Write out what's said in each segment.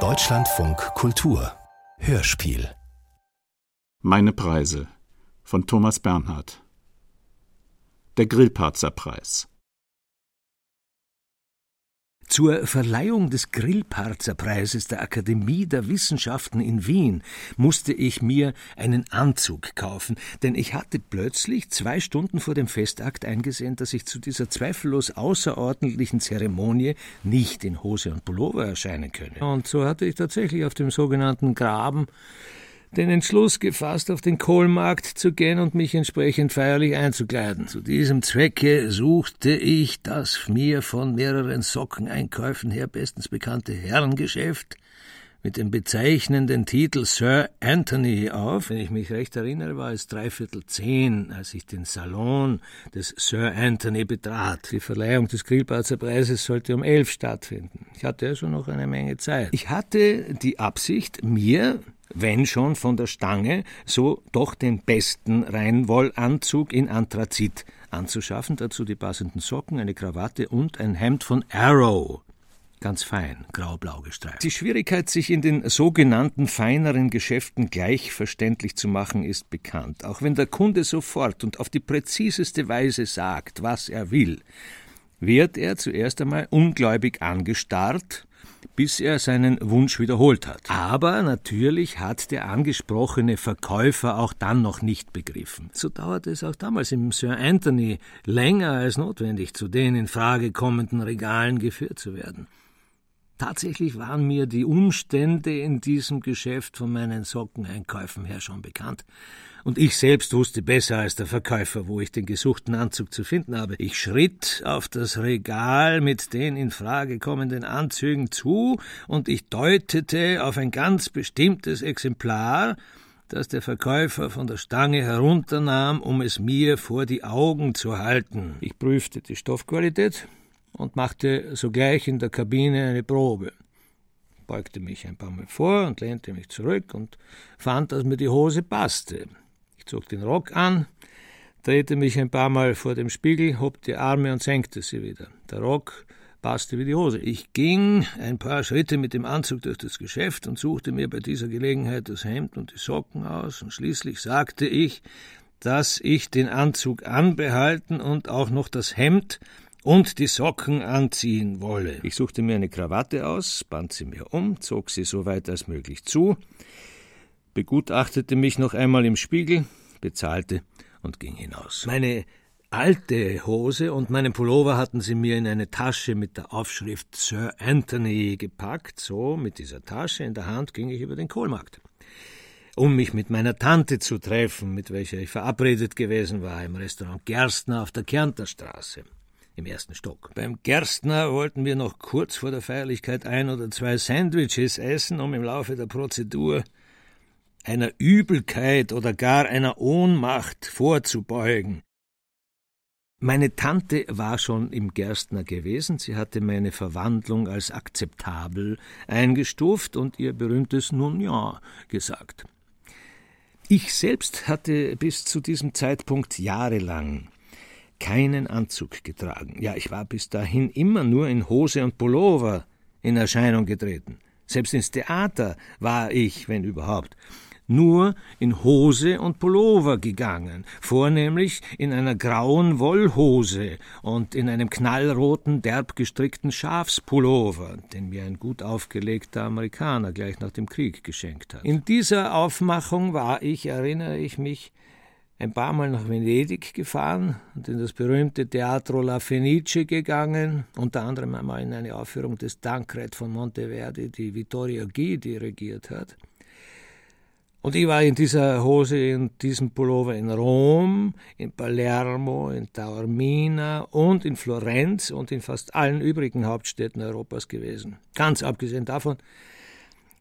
Deutschlandfunk Kultur. Hörspiel. Meine Preise von Thomas Bernhard. Der Grillparzerpreis zur Verleihung des Grillparzerpreises der Akademie der Wissenschaften in Wien musste ich mir einen Anzug kaufen, denn ich hatte plötzlich zwei Stunden vor dem Festakt eingesehen, dass ich zu dieser zweifellos außerordentlichen Zeremonie nicht in Hose und Pullover erscheinen könne. Und so hatte ich tatsächlich auf dem sogenannten Graben den Entschluss gefasst, auf den Kohlmarkt zu gehen und mich entsprechend feierlich einzukleiden. Zu diesem Zwecke suchte ich das mir von mehreren Sockeneinkäufen her bestens bekannte Herrengeschäft mit dem bezeichnenden Titel Sir Anthony auf. Wenn ich mich recht erinnere, war es dreiviertel zehn, als ich den Salon des Sir Anthony betrat. Die Verleihung des Grillparzer Preises sollte um elf stattfinden. Ich hatte also noch eine Menge Zeit. Ich hatte die Absicht, mir wenn schon von der Stange, so doch den besten Reinwollanzug in Anthrazit anzuschaffen, dazu die passenden Socken, eine Krawatte und ein Hemd von Arrow. Ganz fein, grau-blau gestreift. Die Schwierigkeit, sich in den sogenannten feineren Geschäften gleichverständlich zu machen, ist bekannt. Auch wenn der Kunde sofort und auf die präziseste Weise sagt, was er will, wird er zuerst einmal ungläubig angestarrt bis er seinen Wunsch wiederholt hat. Aber natürlich hat der angesprochene Verkäufer auch dann noch nicht begriffen. So dauerte es auch damals im Sir Anthony länger als notwendig, zu den in Frage kommenden Regalen geführt zu werden. Tatsächlich waren mir die Umstände in diesem Geschäft von meinen Sockeneinkäufen her schon bekannt und ich selbst wusste besser als der Verkäufer, wo ich den gesuchten Anzug zu finden habe. Ich schritt auf das Regal mit den in Frage kommenden Anzügen zu, und ich deutete auf ein ganz bestimmtes Exemplar, das der Verkäufer von der Stange herunternahm, um es mir vor die Augen zu halten. Ich prüfte die Stoffqualität und machte sogleich in der Kabine eine Probe beugte mich ein paar Mal vor und lehnte mich zurück und fand, dass mir die Hose passte zog den Rock an, drehte mich ein paar Mal vor dem Spiegel, hob die Arme und senkte sie wieder. Der Rock passte wie die Hose. Ich ging ein paar Schritte mit dem Anzug durch das Geschäft und suchte mir bei dieser Gelegenheit das Hemd und die Socken aus, und schließlich sagte ich, dass ich den Anzug anbehalten und auch noch das Hemd und die Socken anziehen wolle. Ich suchte mir eine Krawatte aus, band sie mir um, zog sie so weit als möglich zu, begutachtete mich noch einmal im Spiegel, bezahlte und ging hinaus. Meine alte Hose und meinen Pullover hatten sie mir in eine Tasche mit der Aufschrift Sir Anthony gepackt. So, mit dieser Tasche in der Hand ging ich über den Kohlmarkt. Um mich mit meiner Tante zu treffen, mit welcher ich verabredet gewesen war, im Restaurant Gerstner auf der Kärntnerstraße im ersten Stock. Beim Gerstner wollten wir noch kurz vor der Feierlichkeit ein oder zwei Sandwiches essen, um im Laufe der Prozedur einer Übelkeit oder gar einer Ohnmacht vorzubeugen. Meine Tante war schon im Gerstner gewesen, sie hatte meine Verwandlung als akzeptabel eingestuft und ihr berühmtes Nun ja gesagt. Ich selbst hatte bis zu diesem Zeitpunkt jahrelang keinen Anzug getragen. Ja, ich war bis dahin immer nur in Hose und Pullover in Erscheinung getreten. Selbst ins Theater war ich, wenn überhaupt, nur in Hose und Pullover gegangen, vornehmlich in einer grauen Wollhose und in einem knallroten, derb gestrickten Schafspullover, den mir ein gut aufgelegter Amerikaner gleich nach dem Krieg geschenkt hat. In dieser Aufmachung war ich, erinnere ich mich, ein paar Mal nach Venedig gefahren und in das berühmte Teatro La Fenice gegangen, unter anderem einmal in eine Aufführung des Tancred von Monteverdi, die Vittorio G. dirigiert hat. Und ich war in dieser Hose, in diesem Pullover in Rom, in Palermo, in Taormina und in Florenz und in fast allen übrigen Hauptstädten Europas gewesen. Ganz abgesehen davon,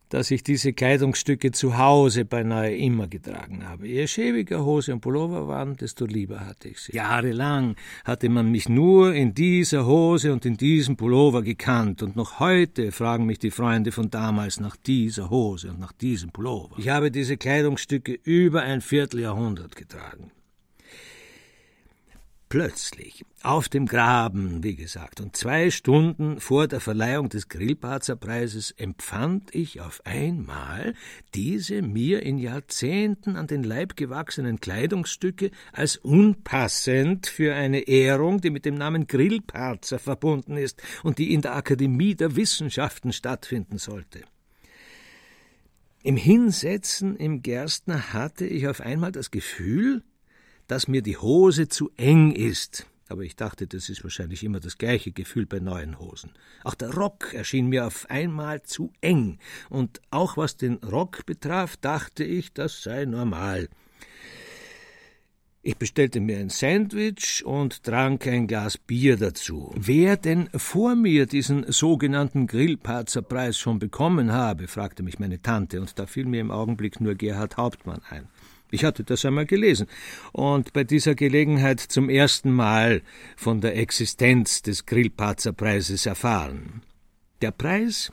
dass ich diese Kleidungsstücke zu Hause beinahe immer getragen habe. Je schäbiger Hose und Pullover waren, desto lieber hatte ich sie. Jahrelang hatte man mich nur in dieser Hose und in diesem Pullover gekannt, und noch heute fragen mich die Freunde von damals nach dieser Hose und nach diesem Pullover. Ich habe diese Kleidungsstücke über ein Vierteljahrhundert getragen. Plötzlich, auf dem Graben, wie gesagt, und zwei Stunden vor der Verleihung des Grillparzerpreises empfand ich auf einmal diese mir in Jahrzehnten an den Leib gewachsenen Kleidungsstücke als unpassend für eine Ehrung, die mit dem Namen Grillparzer verbunden ist und die in der Akademie der Wissenschaften stattfinden sollte. Im Hinsetzen im Gerstner hatte ich auf einmal das Gefühl, dass mir die Hose zu eng ist. Aber ich dachte, das ist wahrscheinlich immer das gleiche Gefühl bei neuen Hosen. Auch der Rock erschien mir auf einmal zu eng, und auch was den Rock betraf, dachte ich, das sei normal. Ich bestellte mir ein Sandwich und trank ein Glas Bier dazu. Wer denn vor mir diesen sogenannten Grillparzerpreis schon bekommen habe, fragte mich meine Tante, und da fiel mir im Augenblick nur Gerhard Hauptmann ein. Ich hatte das einmal gelesen und bei dieser Gelegenheit zum ersten Mal von der Existenz des Grillparzerpreises erfahren. Der Preis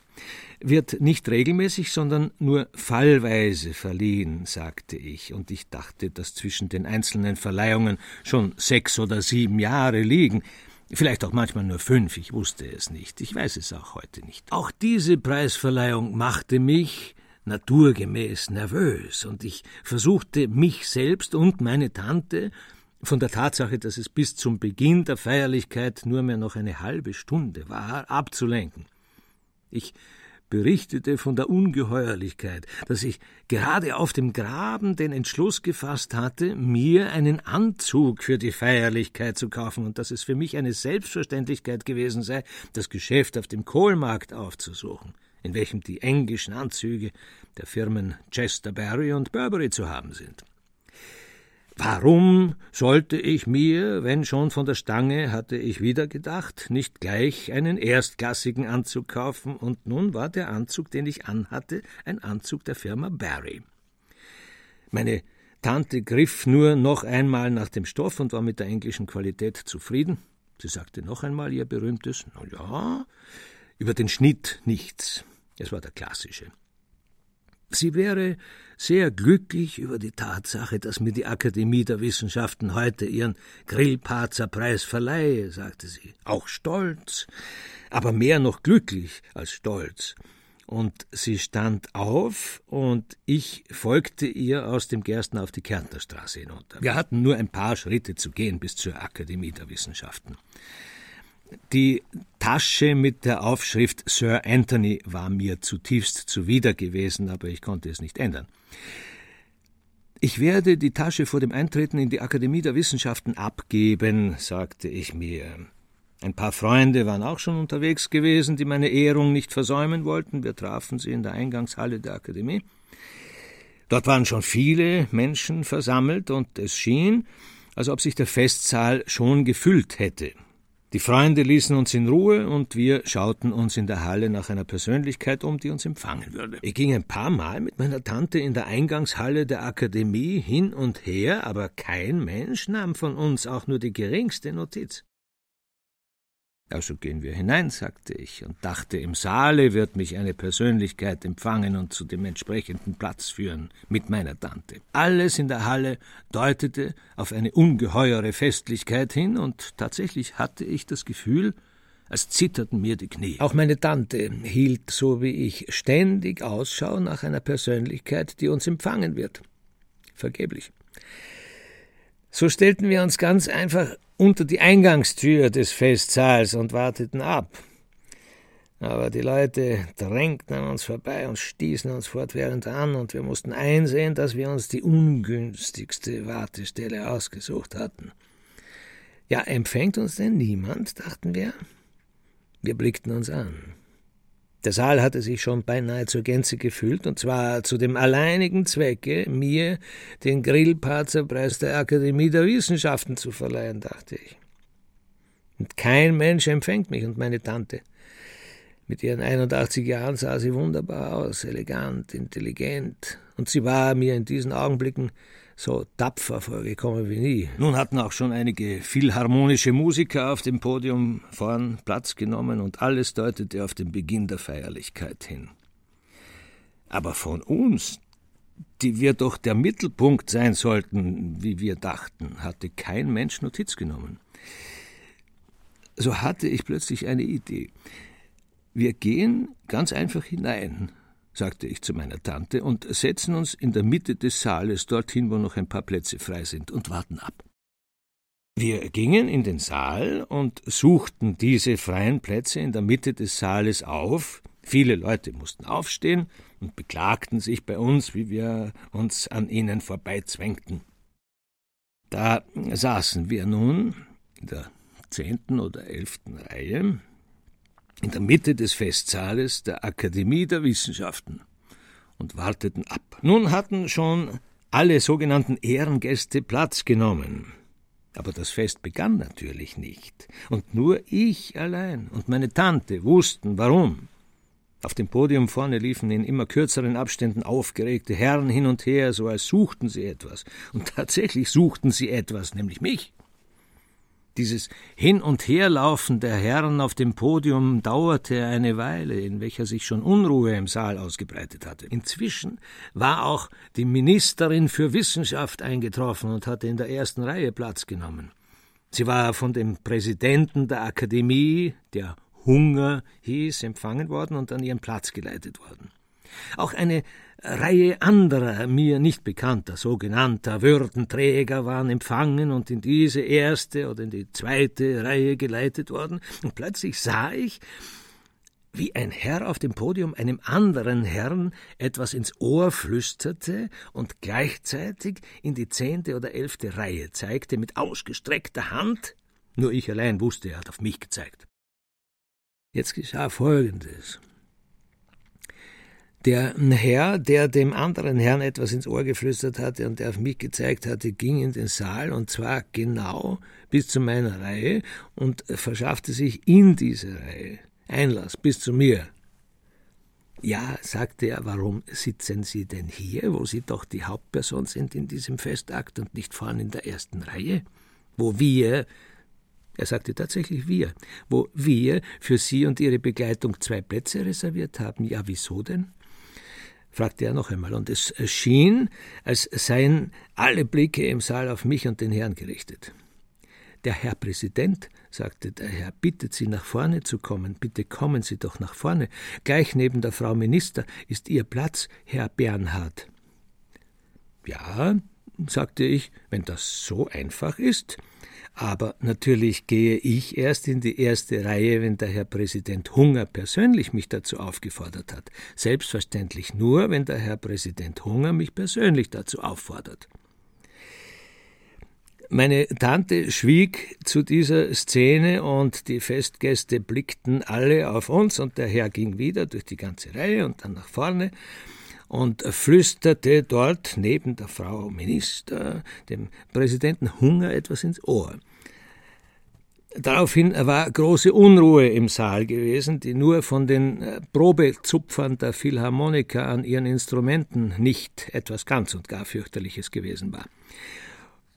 wird nicht regelmäßig, sondern nur fallweise verliehen, sagte ich, und ich dachte, dass zwischen den einzelnen Verleihungen schon sechs oder sieben Jahre liegen, vielleicht auch manchmal nur fünf, ich wusste es nicht, ich weiß es auch heute nicht. Auch diese Preisverleihung machte mich naturgemäß nervös, und ich versuchte mich selbst und meine Tante von der Tatsache, dass es bis zum Beginn der Feierlichkeit nur mehr noch eine halbe Stunde war, abzulenken. Ich berichtete von der Ungeheuerlichkeit, dass ich gerade auf dem Graben den Entschluss gefasst hatte, mir einen Anzug für die Feierlichkeit zu kaufen und dass es für mich eine Selbstverständlichkeit gewesen sei, das Geschäft auf dem Kohlmarkt aufzusuchen in welchem die englischen Anzüge der Firmen Chesterberry und Burberry zu haben sind. Warum sollte ich mir, wenn schon von der Stange, hatte ich wieder gedacht, nicht gleich einen erstklassigen Anzug kaufen, und nun war der Anzug, den ich anhatte, ein Anzug der Firma Barry. Meine Tante griff nur noch einmal nach dem Stoff und war mit der englischen Qualität zufrieden. Sie sagte noch einmal ihr berühmtes Na ja, über den Schnitt nichts. Es war der klassische. Sie wäre sehr glücklich über die Tatsache, dass mir die Akademie der Wissenschaften heute ihren Grillparzer-Preis verleihe, sagte sie. Auch stolz, aber mehr noch glücklich als stolz. Und sie stand auf und ich folgte ihr aus dem Gersten auf die Kärntnerstraße hinunter. Wir hatten nur ein paar Schritte zu gehen bis zur Akademie der Wissenschaften. Die Tasche mit der Aufschrift Sir Anthony war mir zutiefst zuwider gewesen, aber ich konnte es nicht ändern. Ich werde die Tasche vor dem Eintreten in die Akademie der Wissenschaften abgeben, sagte ich mir. Ein paar Freunde waren auch schon unterwegs gewesen, die meine Ehrung nicht versäumen wollten. Wir trafen sie in der Eingangshalle der Akademie. Dort waren schon viele Menschen versammelt, und es schien, als ob sich der Festsaal schon gefüllt hätte. Die Freunde ließen uns in Ruhe und wir schauten uns in der Halle nach einer Persönlichkeit um, die uns empfangen würde. Ich ging ein paar Mal mit meiner Tante in der Eingangshalle der Akademie hin und her, aber kein Mensch nahm von uns auch nur die geringste Notiz. Also gehen wir hinein, sagte ich, und dachte, im Saale wird mich eine Persönlichkeit empfangen und zu dem entsprechenden Platz führen, mit meiner Tante. Alles in der Halle deutete auf eine ungeheure Festlichkeit hin, und tatsächlich hatte ich das Gefühl, als zitterten mir die Knie. Auch meine Tante hielt, so wie ich, ständig Ausschau nach einer Persönlichkeit, die uns empfangen wird. Vergeblich. So stellten wir uns ganz einfach unter die Eingangstür des Festsaals und warteten ab. Aber die Leute drängten an uns vorbei und stießen uns fortwährend an, und wir mussten einsehen, dass wir uns die ungünstigste Wartestelle ausgesucht hatten. Ja, empfängt uns denn niemand, dachten wir? Wir blickten uns an. Der Saal hatte sich schon beinahe zur Gänze gefüllt, und zwar zu dem alleinigen Zwecke, mir den Grillparzerpreis der Akademie der Wissenschaften zu verleihen, dachte ich. Und kein Mensch empfängt mich und meine Tante. Mit ihren 81 Jahren sah sie wunderbar aus, elegant, intelligent, und sie war mir in diesen Augenblicken so tapfer vorgekommen wie nie. Nun hatten auch schon einige philharmonische Musiker auf dem Podium vorn Platz genommen und alles deutete auf den Beginn der Feierlichkeit hin. Aber von uns, die wir doch der Mittelpunkt sein sollten, wie wir dachten, hatte kein Mensch Notiz genommen. So hatte ich plötzlich eine Idee. Wir gehen ganz einfach hinein, sagte ich zu meiner Tante, und setzen uns in der Mitte des Saales, dorthin, wo noch ein paar Plätze frei sind, und warten ab. Wir gingen in den Saal und suchten diese freien Plätze in der Mitte des Saales auf. Viele Leute mussten aufstehen und beklagten sich bei uns, wie wir uns an ihnen vorbeizwängten. Da saßen wir nun in der zehnten oder elften Reihe, in der Mitte des Festsaales der Akademie der Wissenschaften und warteten ab. Nun hatten schon alle sogenannten Ehrengäste Platz genommen. Aber das Fest begann natürlich nicht, und nur ich allein und meine Tante wussten warum. Auf dem Podium vorne liefen in immer kürzeren Abständen aufgeregte Herren hin und her, so als suchten sie etwas. Und tatsächlich suchten sie etwas, nämlich mich. Dieses Hin- und Herlaufen der Herren auf dem Podium dauerte eine Weile, in welcher sich schon Unruhe im Saal ausgebreitet hatte. Inzwischen war auch die Ministerin für Wissenschaft eingetroffen und hatte in der ersten Reihe Platz genommen. Sie war von dem Präsidenten der Akademie, der Hunger hieß, empfangen worden und an ihren Platz geleitet worden. Auch eine Reihe anderer, mir nicht bekannter, sogenannter Würdenträger waren empfangen und in diese erste oder in die zweite Reihe geleitet worden, und plötzlich sah ich, wie ein Herr auf dem Podium einem anderen Herrn etwas ins Ohr flüsterte und gleichzeitig in die zehnte oder elfte Reihe zeigte mit ausgestreckter Hand. Nur ich allein wusste, er hat auf mich gezeigt. Jetzt geschah Folgendes. Der Herr, der dem anderen Herrn etwas ins Ohr geflüstert hatte und der auf mich gezeigt hatte, ging in den Saal und zwar genau bis zu meiner Reihe und verschaffte sich in diese Reihe Einlass bis zu mir. Ja, sagte er, warum sitzen Sie denn hier, wo Sie doch die Hauptperson sind in diesem Festakt und nicht vorne in der ersten Reihe? Wo wir, er sagte tatsächlich wir, wo wir für Sie und Ihre Begleitung zwei Plätze reserviert haben. Ja, wieso denn? Fragte er noch einmal, und es schien, als seien alle Blicke im Saal auf mich und den Herrn gerichtet. Der Herr Präsident, sagte der Herr, bittet Sie nach vorne zu kommen, bitte kommen Sie doch nach vorne. Gleich neben der Frau Minister ist Ihr Platz, Herr Bernhard. Ja, sagte ich, wenn das so einfach ist, aber natürlich gehe ich erst in die erste Reihe, wenn der Herr Präsident Hunger persönlich mich dazu aufgefordert hat. Selbstverständlich nur, wenn der Herr Präsident Hunger mich persönlich dazu auffordert. Meine Tante schwieg zu dieser Szene und die Festgäste blickten alle auf uns und der Herr ging wieder durch die ganze Reihe und dann nach vorne und flüsterte dort neben der Frau Minister dem Präsidenten Hunger etwas ins Ohr. Daraufhin war große Unruhe im Saal gewesen, die nur von den äh, Probezupfern der Philharmoniker an ihren Instrumenten nicht etwas ganz und gar fürchterliches gewesen war.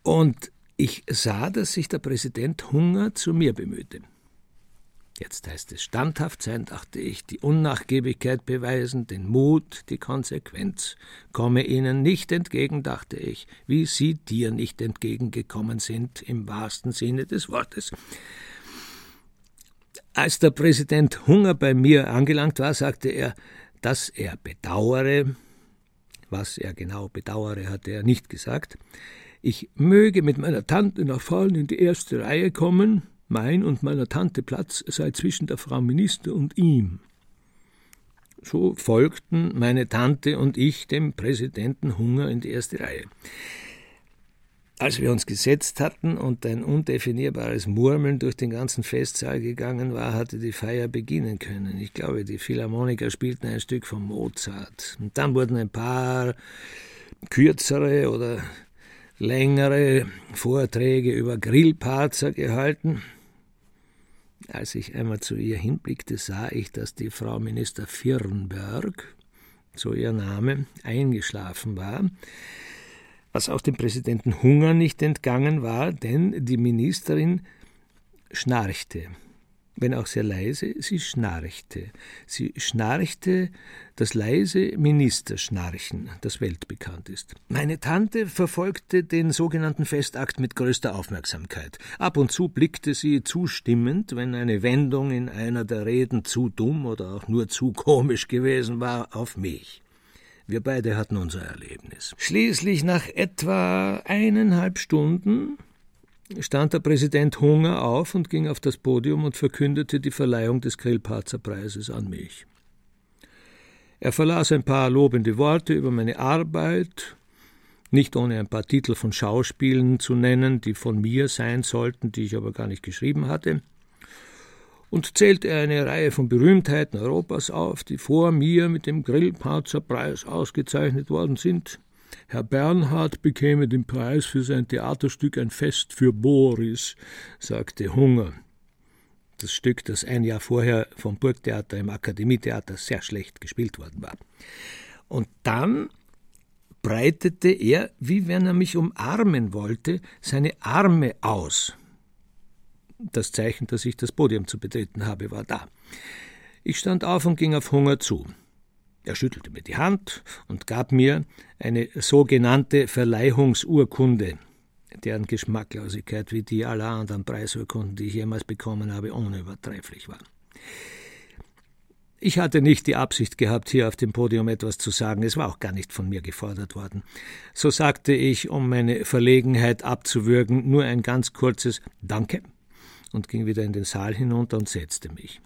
Und ich sah, dass sich der Präsident Hunger zu mir bemühte. Jetzt heißt es standhaft sein, dachte ich, die Unnachgiebigkeit beweisen, den Mut, die Konsequenz. Komme ihnen nicht entgegen, dachte ich, wie sie dir nicht entgegengekommen sind, im wahrsten Sinne des Wortes. Als der Präsident Hunger bei mir angelangt war, sagte er, dass er bedauere, was er genau bedauere, hatte er nicht gesagt, ich möge mit meiner Tante nach vorne in die erste Reihe kommen, mein und meiner Tante Platz sei zwischen der Frau Minister und ihm. So folgten meine Tante und ich dem Präsidenten Hunger in die erste Reihe. Als wir uns gesetzt hatten und ein undefinierbares Murmeln durch den ganzen Festsaal gegangen war, hatte die Feier beginnen können. Ich glaube, die Philharmoniker spielten ein Stück von Mozart. Und dann wurden ein paar kürzere oder längere Vorträge über Grillparzer gehalten. Als ich einmal zu ihr hinblickte, sah ich, dass die Frau Minister Firnberg, so ihr Name, eingeschlafen war, was auch dem Präsidenten Hunger nicht entgangen war, denn die Ministerin schnarchte wenn auch sehr leise, sie schnarchte. Sie schnarchte das leise Ministerschnarchen, das weltbekannt ist. Meine Tante verfolgte den sogenannten Festakt mit größter Aufmerksamkeit. Ab und zu blickte sie zustimmend, wenn eine Wendung in einer der Reden zu dumm oder auch nur zu komisch gewesen war, auf mich. Wir beide hatten unser Erlebnis. Schließlich nach etwa eineinhalb Stunden stand der Präsident Hunger auf und ging auf das Podium und verkündete die Verleihung des Grillparzer Preises an mich. Er verlas ein paar lobende Worte über meine Arbeit, nicht ohne ein paar Titel von Schauspielen zu nennen, die von mir sein sollten, die ich aber gar nicht geschrieben hatte, und zählte eine Reihe von Berühmtheiten Europas auf, die vor mir mit dem Grillparzer Preis ausgezeichnet worden sind, Herr Bernhard bekäme den Preis für sein Theaterstück Ein Fest für Boris, sagte Hunger. Das Stück, das ein Jahr vorher vom Burgtheater im Akademietheater sehr schlecht gespielt worden war. Und dann breitete er, wie wenn er mich umarmen wollte, seine Arme aus. Das Zeichen, dass ich das Podium zu betreten habe, war da. Ich stand auf und ging auf Hunger zu. Er schüttelte mir die Hand und gab mir eine sogenannte Verleihungsurkunde, deren Geschmacklosigkeit wie die aller anderen Preisurkunden, die ich jemals bekommen habe, unübertrefflich war. Ich hatte nicht die Absicht gehabt, hier auf dem Podium etwas zu sagen, es war auch gar nicht von mir gefordert worden. So sagte ich, um meine Verlegenheit abzuwürgen, nur ein ganz kurzes Danke und ging wieder in den Saal hinunter und setzte mich.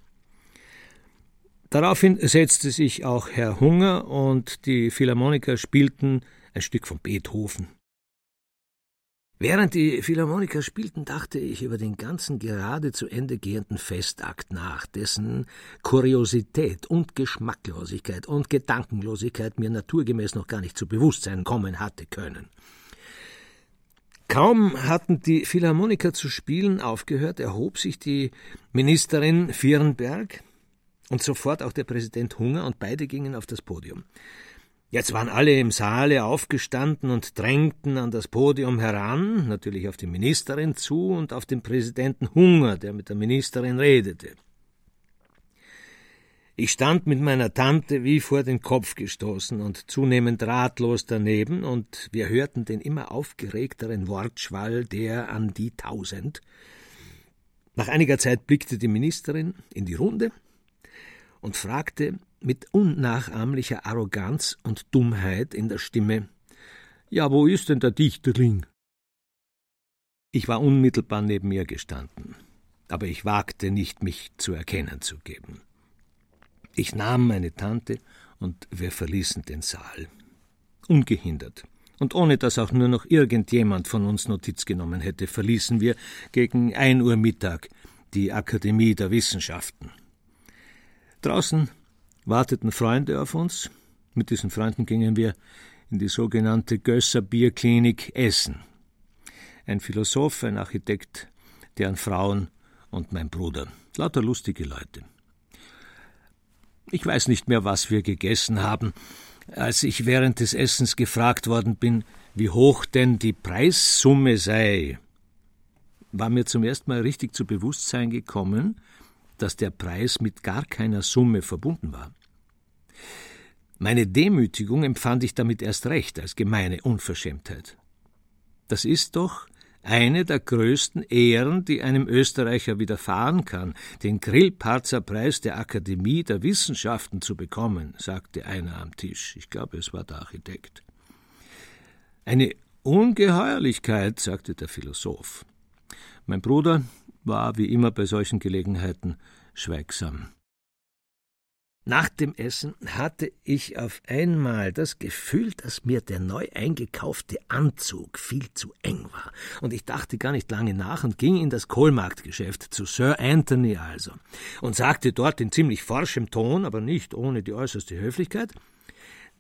Daraufhin setzte sich auch Herr Hunger und die Philharmoniker spielten ein Stück von Beethoven. Während die Philharmoniker spielten, dachte ich über den ganzen gerade zu Ende gehenden Festakt nach, dessen Kuriosität und Geschmacklosigkeit und Gedankenlosigkeit mir naturgemäß noch gar nicht zu Bewusstsein kommen hatte können. Kaum hatten die Philharmoniker zu spielen aufgehört, erhob sich die Ministerin Vierenberg, und sofort auch der Präsident Hunger und beide gingen auf das Podium. Jetzt waren alle im Saale aufgestanden und drängten an das Podium heran, natürlich auf die Ministerin zu und auf den Präsidenten Hunger, der mit der Ministerin redete. Ich stand mit meiner Tante wie vor den Kopf gestoßen und zunehmend ratlos daneben, und wir hörten den immer aufgeregteren Wortschwall der an die tausend. Nach einiger Zeit blickte die Ministerin in die Runde, und fragte mit unnachahmlicher Arroganz und Dummheit in der Stimme Ja, wo ist denn der Dichterling? Ich war unmittelbar neben ihr gestanden, aber ich wagte nicht, mich zu erkennen zu geben. Ich nahm meine Tante und wir verließen den Saal. Ungehindert. Und ohne dass auch nur noch irgendjemand von uns Notiz genommen hätte, verließen wir gegen ein Uhr Mittag die Akademie der Wissenschaften. Draußen warteten Freunde auf uns. Mit diesen Freunden gingen wir in die sogenannte Gösser Bierklinik Essen. Ein Philosoph, ein Architekt, deren Frauen und mein Bruder. Lauter lustige Leute. Ich weiß nicht mehr, was wir gegessen haben. Als ich während des Essens gefragt worden bin, wie hoch denn die Preissumme sei, war mir zum ersten Mal richtig zu Bewusstsein gekommen, dass der Preis mit gar keiner Summe verbunden war. Meine Demütigung empfand ich damit erst recht als gemeine Unverschämtheit. Das ist doch eine der größten Ehren, die einem Österreicher widerfahren kann, den Grillparzer Preis der Akademie der Wissenschaften zu bekommen, sagte einer am Tisch. Ich glaube, es war der Architekt. Eine Ungeheuerlichkeit, sagte der Philosoph. Mein Bruder, war wie immer bei solchen Gelegenheiten schweigsam. Nach dem Essen hatte ich auf einmal das Gefühl, dass mir der neu eingekaufte Anzug viel zu eng war, und ich dachte gar nicht lange nach und ging in das Kohlmarktgeschäft zu Sir Anthony also und sagte dort in ziemlich forschem Ton, aber nicht ohne die äußerste Höflichkeit,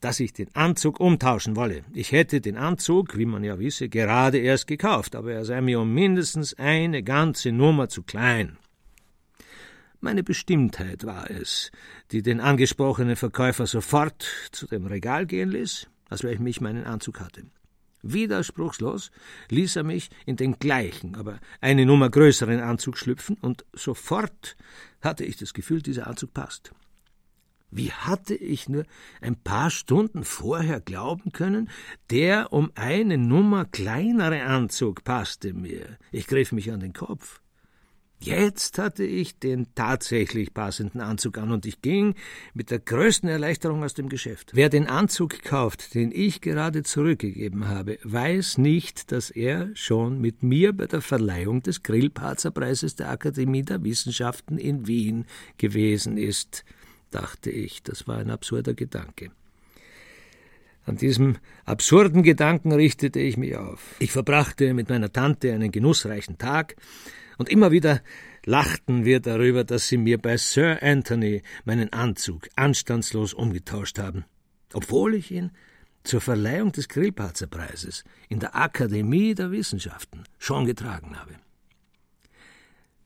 dass ich den Anzug umtauschen wolle. Ich hätte den Anzug, wie man ja wisse, gerade erst gekauft, aber er sei mir um mindestens eine ganze Nummer zu klein. Meine Bestimmtheit war es, die den angesprochenen Verkäufer sofort zu dem Regal gehen ließ, als welchem ich meinen Anzug hatte. Widerspruchslos ließ er mich in den gleichen, aber eine Nummer größeren Anzug schlüpfen, und sofort hatte ich das Gefühl, dieser Anzug passt. Wie hatte ich nur ein paar Stunden vorher glauben können, der um eine Nummer kleinere Anzug passte mir. Ich griff mich an den Kopf. Jetzt hatte ich den tatsächlich passenden Anzug an und ich ging mit der größten Erleichterung aus dem Geschäft. Wer den Anzug kauft, den ich gerade zurückgegeben habe, weiß nicht, dass er schon mit mir bei der Verleihung des Grillparzerpreises der Akademie der Wissenschaften in Wien gewesen ist, dachte ich. Das war ein absurder Gedanke. An diesem absurden Gedanken richtete ich mich auf. Ich verbrachte mit meiner Tante einen genussreichen Tag, und immer wieder lachten wir darüber, dass sie mir bei Sir Anthony meinen Anzug anstandslos umgetauscht haben, obwohl ich ihn zur Verleihung des Grillparzerpreises in der Akademie der Wissenschaften schon getragen habe.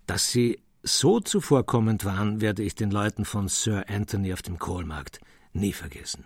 Dass sie so zuvorkommend waren, werde ich den Leuten von Sir Anthony auf dem Kohlmarkt nie vergessen.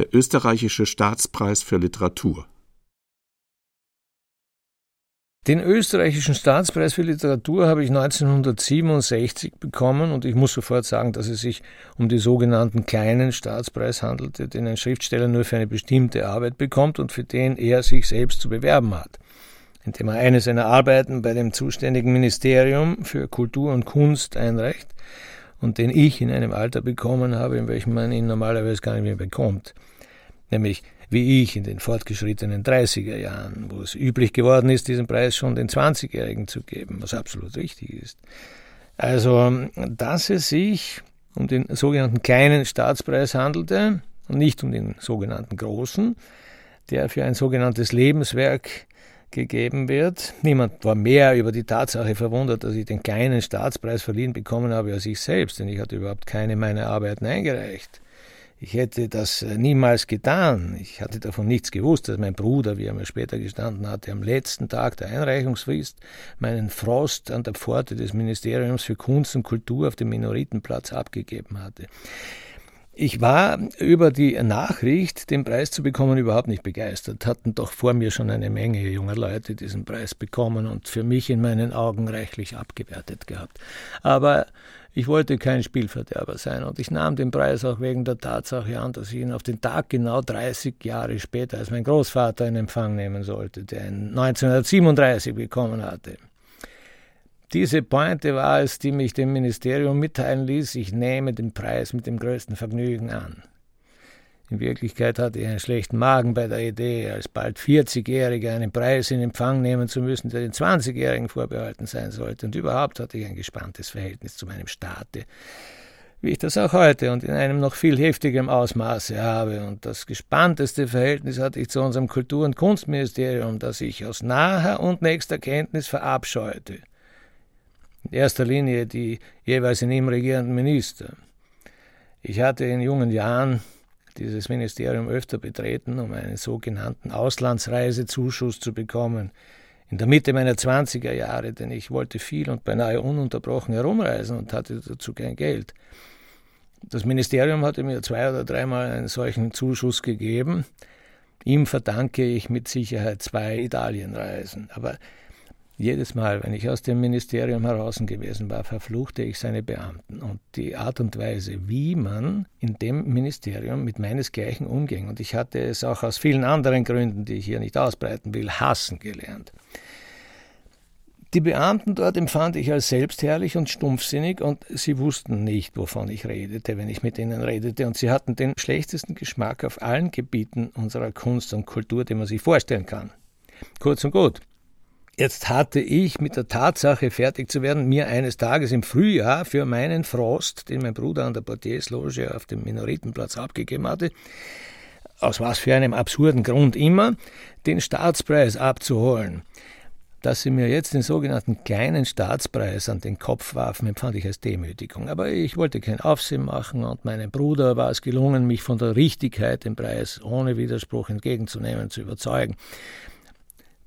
Der österreichische Staatspreis für Literatur. Den österreichischen Staatspreis für Literatur habe ich 1967 bekommen und ich muss sofort sagen, dass es sich um den sogenannten kleinen Staatspreis handelte, den ein Schriftsteller nur für eine bestimmte Arbeit bekommt und für den er sich selbst zu bewerben hat, indem er eine seiner Arbeiten bei dem zuständigen Ministerium für Kultur und Kunst einreicht und den ich in einem Alter bekommen habe, in welchem man ihn normalerweise gar nicht mehr bekommt nämlich wie ich in den fortgeschrittenen 30er Jahren, wo es üblich geworden ist, diesen Preis schon den 20-Jährigen zu geben, was absolut richtig ist. Also, dass es sich um den sogenannten kleinen Staatspreis handelte und nicht um den sogenannten großen, der für ein sogenanntes Lebenswerk gegeben wird. Niemand war mehr über die Tatsache verwundert, dass ich den kleinen Staatspreis verliehen bekommen habe als ich selbst, denn ich hatte überhaupt keine meiner Arbeiten eingereicht. Ich hätte das äh, niemals getan. Ich hatte davon nichts gewusst, dass mein Bruder, wie er mir später gestanden hatte, am letzten Tag der Einreichungsfrist meinen Frost an der Pforte des Ministeriums für Kunst und Kultur auf dem Minoritenplatz abgegeben hatte. Ich war über die Nachricht, den Preis zu bekommen, überhaupt nicht begeistert. Hatten doch vor mir schon eine Menge junger Leute diesen Preis bekommen und für mich in meinen Augen reichlich abgewertet gehabt. Aber ich wollte kein Spielverderber sein und ich nahm den Preis auch wegen der Tatsache an, dass ich ihn auf den Tag genau 30 Jahre später als mein Großvater in Empfang nehmen sollte, der ihn 1937 bekommen hatte. Diese Pointe war es, die mich dem Ministerium mitteilen ließ, ich nehme den Preis mit dem größten Vergnügen an. In Wirklichkeit hatte ich einen schlechten Magen bei der Idee, als bald 40-Jähriger einen Preis in Empfang nehmen zu müssen, der den 20-Jährigen vorbehalten sein sollte. Und überhaupt hatte ich ein gespanntes Verhältnis zu meinem Staate, wie ich das auch heute und in einem noch viel heftigem Ausmaße habe. Und das gespannteste Verhältnis hatte ich zu unserem Kultur- und Kunstministerium, das ich aus naher und nächster Kenntnis verabscheute. In erster Linie die jeweils in ihm regierenden Minister. Ich hatte in jungen Jahren dieses Ministerium öfter betreten, um einen sogenannten Auslandsreisezuschuss zu bekommen. In der Mitte meiner 20er Jahre, denn ich wollte viel und beinahe ununterbrochen herumreisen und hatte dazu kein Geld. Das Ministerium hatte mir zwei oder dreimal einen solchen Zuschuss gegeben. Ihm verdanke ich mit Sicherheit zwei Italienreisen. Aber jedes Mal, wenn ich aus dem Ministerium heraus gewesen war, verfluchte ich seine Beamten und die Art und Weise, wie man in dem Ministerium mit meinesgleichen umging. Und ich hatte es auch aus vielen anderen Gründen, die ich hier nicht ausbreiten will, hassen gelernt. Die Beamten dort empfand ich als selbstherrlich und stumpfsinnig und sie wussten nicht, wovon ich redete, wenn ich mit ihnen redete, und sie hatten den schlechtesten Geschmack auf allen Gebieten unserer Kunst und Kultur, den man sich vorstellen kann. Kurz und gut, Jetzt hatte ich mit der Tatsache fertig zu werden, mir eines Tages im Frühjahr für meinen Frost, den mein Bruder an der Portiersloge auf dem Minoritenplatz abgegeben hatte, aus was für einem absurden Grund immer, den Staatspreis abzuholen. Dass sie mir jetzt den sogenannten kleinen Staatspreis an den Kopf warfen, empfand ich als Demütigung. Aber ich wollte kein Aufsehen machen und meinem Bruder war es gelungen, mich von der Richtigkeit, den Preis ohne Widerspruch entgegenzunehmen, zu überzeugen.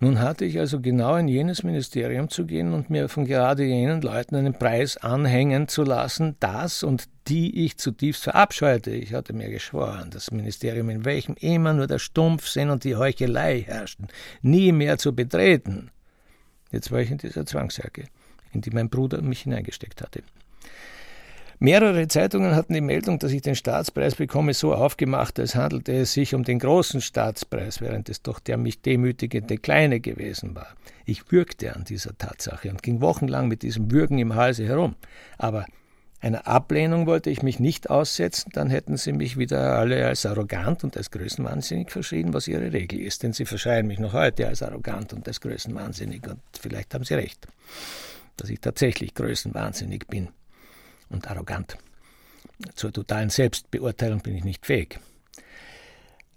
Nun hatte ich also genau in jenes Ministerium zu gehen und mir von gerade jenen Leuten einen Preis anhängen zu lassen, das und die ich zutiefst verabscheute. Ich hatte mir geschworen, das Ministerium, in welchem immer nur der Stumpfsinn und die Heuchelei herrschten, nie mehr zu betreten. Jetzt war ich in dieser Zwangsjacke, in die mein Bruder mich hineingesteckt hatte. Mehrere Zeitungen hatten die Meldung, dass ich den Staatspreis bekomme, so aufgemacht, als handelte es sich um den großen Staatspreis, während es doch der mich demütigende kleine gewesen war. Ich würgte an dieser Tatsache und ging wochenlang mit diesem Würgen im Halse herum. Aber einer Ablehnung wollte ich mich nicht aussetzen, dann hätten sie mich wieder alle als arrogant und als größenwahnsinnig verschrien, was ihre Regel ist. Denn sie verschreien mich noch heute als arrogant und als größenwahnsinnig. Und vielleicht haben sie recht, dass ich tatsächlich größenwahnsinnig bin und arrogant. Zur totalen Selbstbeurteilung bin ich nicht fähig.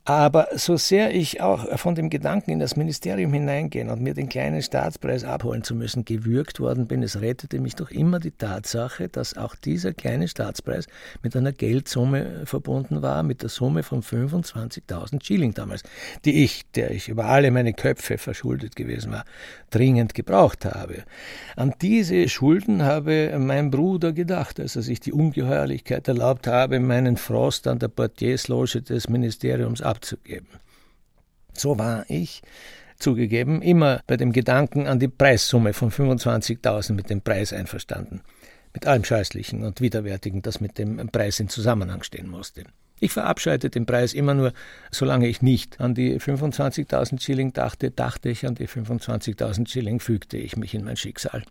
Aber so sehr ich auch von dem Gedanken in das Ministerium hineingehen und mir den kleinen Staatspreis abholen zu müssen gewürgt worden bin, es rettete mich doch immer die Tatsache, dass auch dieser kleine Staatspreis mit einer Geldsumme verbunden war, mit der Summe von 25.000 Schilling damals, die ich, der ich über alle meine Köpfe verschuldet gewesen war, dringend gebraucht habe. An diese Schulden habe mein Bruder gedacht, als er sich die Ungeheuerlichkeit erlaubt habe, meinen Frost an der Portiersloge des Ministeriums ab abzugeben. So war ich, zugegeben, immer bei dem Gedanken an die Preissumme von 25.000 mit dem Preis einverstanden. Mit allem Scheußlichen und Widerwärtigen, das mit dem Preis in Zusammenhang stehen musste. Ich verabscheute den Preis immer nur, solange ich nicht an die 25.000 Schilling dachte, dachte ich an die 25.000 Schilling, fügte ich mich in mein Schicksal.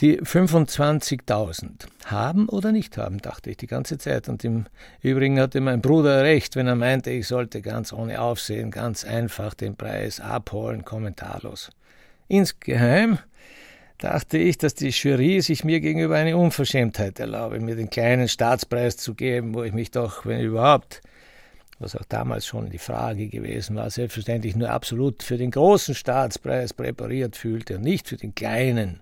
Die 25.000 haben oder nicht haben, dachte ich die ganze Zeit. Und im Übrigen hatte mein Bruder recht, wenn er meinte, ich sollte ganz ohne Aufsehen, ganz einfach den Preis abholen, kommentarlos. Insgeheim dachte ich, dass die Jury sich mir gegenüber eine Unverschämtheit erlaube, mir den kleinen Staatspreis zu geben, wo ich mich doch, wenn überhaupt, was auch damals schon die Frage gewesen war, selbstverständlich nur absolut für den großen Staatspreis präpariert fühlte und nicht für den kleinen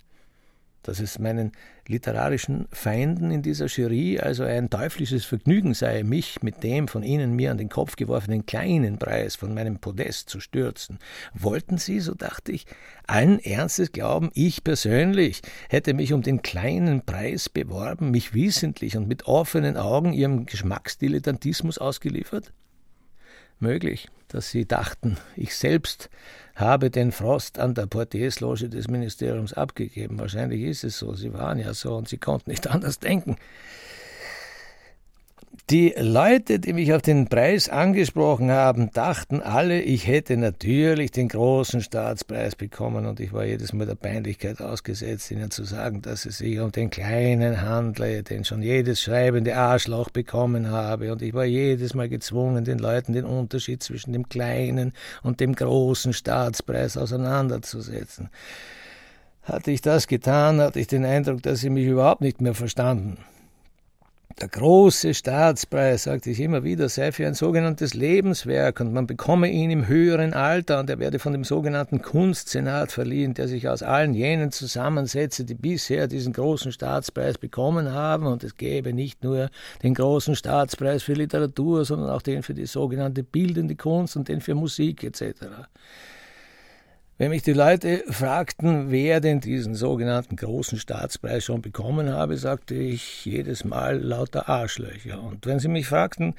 dass es meinen literarischen Feinden in dieser Jury also ein teuflisches Vergnügen sei, mich mit dem von ihnen mir an den Kopf geworfenen kleinen Preis von meinem Podest zu stürzen. Wollten sie, so dachte ich, allen Ernstes glauben, ich persönlich hätte mich um den kleinen Preis beworben, mich wissentlich und mit offenen Augen ihrem Geschmacksdilettantismus ausgeliefert? Möglich, dass sie dachten, ich selbst habe den Frost an der Portiersloge des Ministeriums abgegeben. Wahrscheinlich ist es so. Sie waren ja so und sie konnten nicht anders denken. Die Leute, die mich auf den Preis angesprochen haben, dachten alle, ich hätte natürlich den großen Staatspreis bekommen und ich war jedes Mal der Peinlichkeit ausgesetzt, ihnen zu sagen, dass es sich um den kleinen handle, den schon jedes schreibende Arschloch bekommen habe und ich war jedes Mal gezwungen, den Leuten den Unterschied zwischen dem kleinen und dem großen Staatspreis auseinanderzusetzen. Hatte ich das getan, hatte ich den Eindruck, dass sie mich überhaupt nicht mehr verstanden. Der große Staatspreis, sagte ich immer wieder, sei für ein sogenanntes Lebenswerk und man bekomme ihn im höheren Alter und er werde von dem sogenannten Kunstsenat verliehen, der sich aus allen jenen zusammensetze, die bisher diesen großen Staatspreis bekommen haben und es gäbe nicht nur den großen Staatspreis für Literatur, sondern auch den für die sogenannte bildende Kunst und den für Musik etc. Wenn mich die Leute fragten, wer denn diesen sogenannten großen Staatspreis schon bekommen habe, sagte ich jedes Mal lauter Arschlöcher. Und wenn sie mich fragten,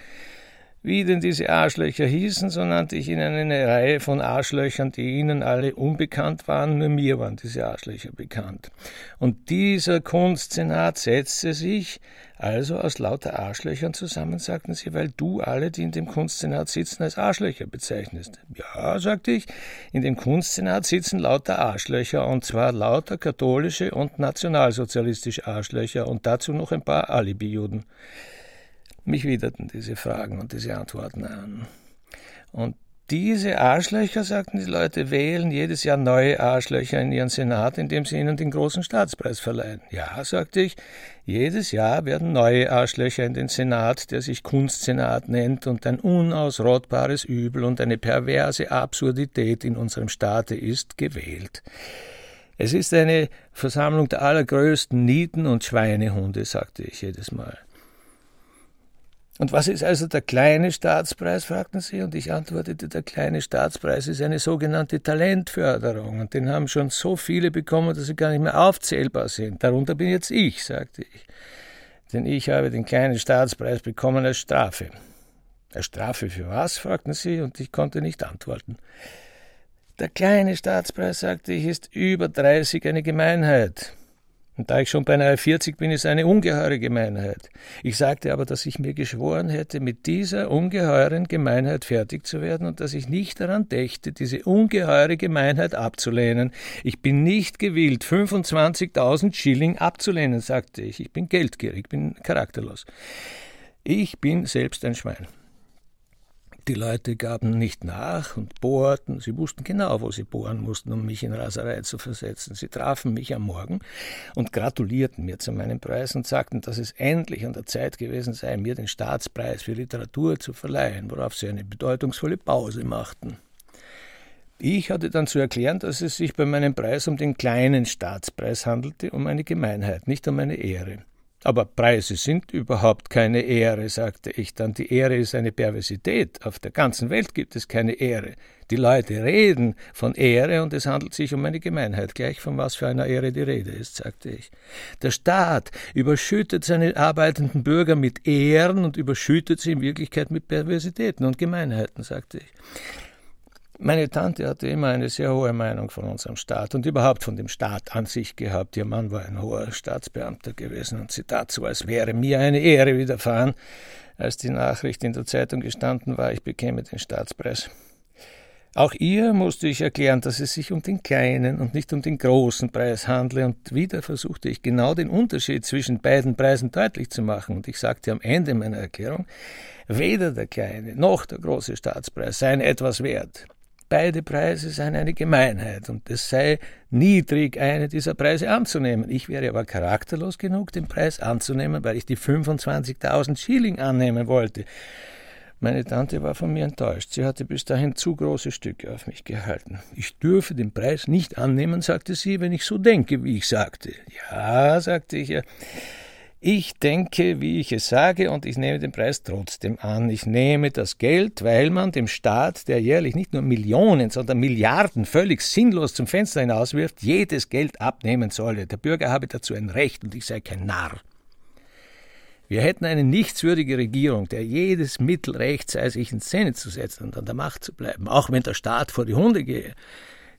wie denn diese Arschlöcher hießen, so nannte ich ihnen eine Reihe von Arschlöchern, die ihnen alle unbekannt waren, nur mir waren diese Arschlöcher bekannt. Und dieser Kunstsenat setzte sich also aus lauter Arschlöchern zusammen, sagten sie, weil du alle, die in dem Kunstsenat sitzen, als Arschlöcher bezeichnest. Ja, sagte ich, in dem Kunstsenat sitzen lauter Arschlöcher, und zwar lauter katholische und nationalsozialistische Arschlöcher und dazu noch ein paar Alibi-Juden. Mich widerten diese Fragen und diese Antworten an. Und diese Arschlöcher, sagten die Leute, wählen jedes Jahr neue Arschlöcher in ihren Senat, indem sie ihnen den großen Staatspreis verleihen. Ja, sagte ich, jedes Jahr werden neue Arschlöcher in den Senat, der sich Kunstsenat nennt und ein unausrottbares Übel und eine perverse Absurdität in unserem Staate ist, gewählt. Es ist eine Versammlung der allergrößten Nieten und Schweinehunde, sagte ich jedes Mal. Und was ist also der kleine Staatspreis, fragten sie, und ich antwortete, der kleine Staatspreis ist eine sogenannte Talentförderung, und den haben schon so viele bekommen, dass sie gar nicht mehr aufzählbar sind. Darunter bin jetzt ich, sagte ich. Denn ich habe den kleinen Staatspreis bekommen als Strafe. Als Strafe für was? fragten sie, und ich konnte nicht antworten. Der kleine Staatspreis, sagte ich, ist über 30 eine Gemeinheit. Und da ich schon beinahe 40 bin, ist eine ungeheure Gemeinheit. Ich sagte aber, dass ich mir geschworen hätte, mit dieser ungeheuren Gemeinheit fertig zu werden und dass ich nicht daran dächte, diese ungeheure Gemeinheit abzulehnen. Ich bin nicht gewillt, 25.000 Schilling abzulehnen, sagte ich. Ich bin geldgierig, bin charakterlos. Ich bin selbst ein Schwein. Die Leute gaben nicht nach und bohrten. Sie wussten genau, wo sie bohren mussten, um mich in Raserei zu versetzen. Sie trafen mich am Morgen und gratulierten mir zu meinem Preis und sagten, dass es endlich an der Zeit gewesen sei, mir den Staatspreis für Literatur zu verleihen, worauf sie eine bedeutungsvolle Pause machten. Ich hatte dann zu erklären, dass es sich bei meinem Preis um den kleinen Staatspreis handelte, um eine Gemeinheit, nicht um eine Ehre. Aber Preise sind überhaupt keine Ehre, sagte ich dann. Die Ehre ist eine Perversität. Auf der ganzen Welt gibt es keine Ehre. Die Leute reden von Ehre und es handelt sich um eine Gemeinheit, gleich von was für einer Ehre die Rede ist, sagte ich. Der Staat überschüttet seine arbeitenden Bürger mit Ehren und überschüttet sie in Wirklichkeit mit Perversitäten und Gemeinheiten, sagte ich. Meine Tante hatte immer eine sehr hohe Meinung von unserem Staat und überhaupt von dem Staat an sich gehabt. Ihr Mann war ein hoher Staatsbeamter gewesen und sie tat so, als wäre mir eine Ehre widerfahren, als die Nachricht in der Zeitung gestanden war, ich bekäme den Staatspreis. Auch ihr musste ich erklären, dass es sich um den kleinen und nicht um den großen Preis handle, und wieder versuchte ich genau den Unterschied zwischen beiden Preisen deutlich zu machen, und ich sagte am Ende meiner Erklärung, weder der kleine noch der große Staatspreis seien etwas wert. Beide Preise seien eine Gemeinheit und es sei niedrig, eine dieser Preise anzunehmen. Ich wäre aber charakterlos genug, den Preis anzunehmen, weil ich die 25.000 Schilling annehmen wollte. Meine Tante war von mir enttäuscht. Sie hatte bis dahin zu große Stücke auf mich gehalten. Ich dürfe den Preis nicht annehmen, sagte sie, wenn ich so denke, wie ich sagte. Ja, sagte ich ja. Ich denke, wie ich es sage, und ich nehme den Preis trotzdem an. Ich nehme das Geld, weil man dem Staat, der jährlich nicht nur Millionen, sondern Milliarden völlig sinnlos zum Fenster hinauswirft, jedes Geld abnehmen solle. Der Bürger habe dazu ein Recht und ich sei kein Narr. Wir hätten eine nichtswürdige Regierung, der jedes Mittel recht sei, sich in Szene zu setzen und an der Macht zu bleiben, auch wenn der Staat vor die Hunde gehe.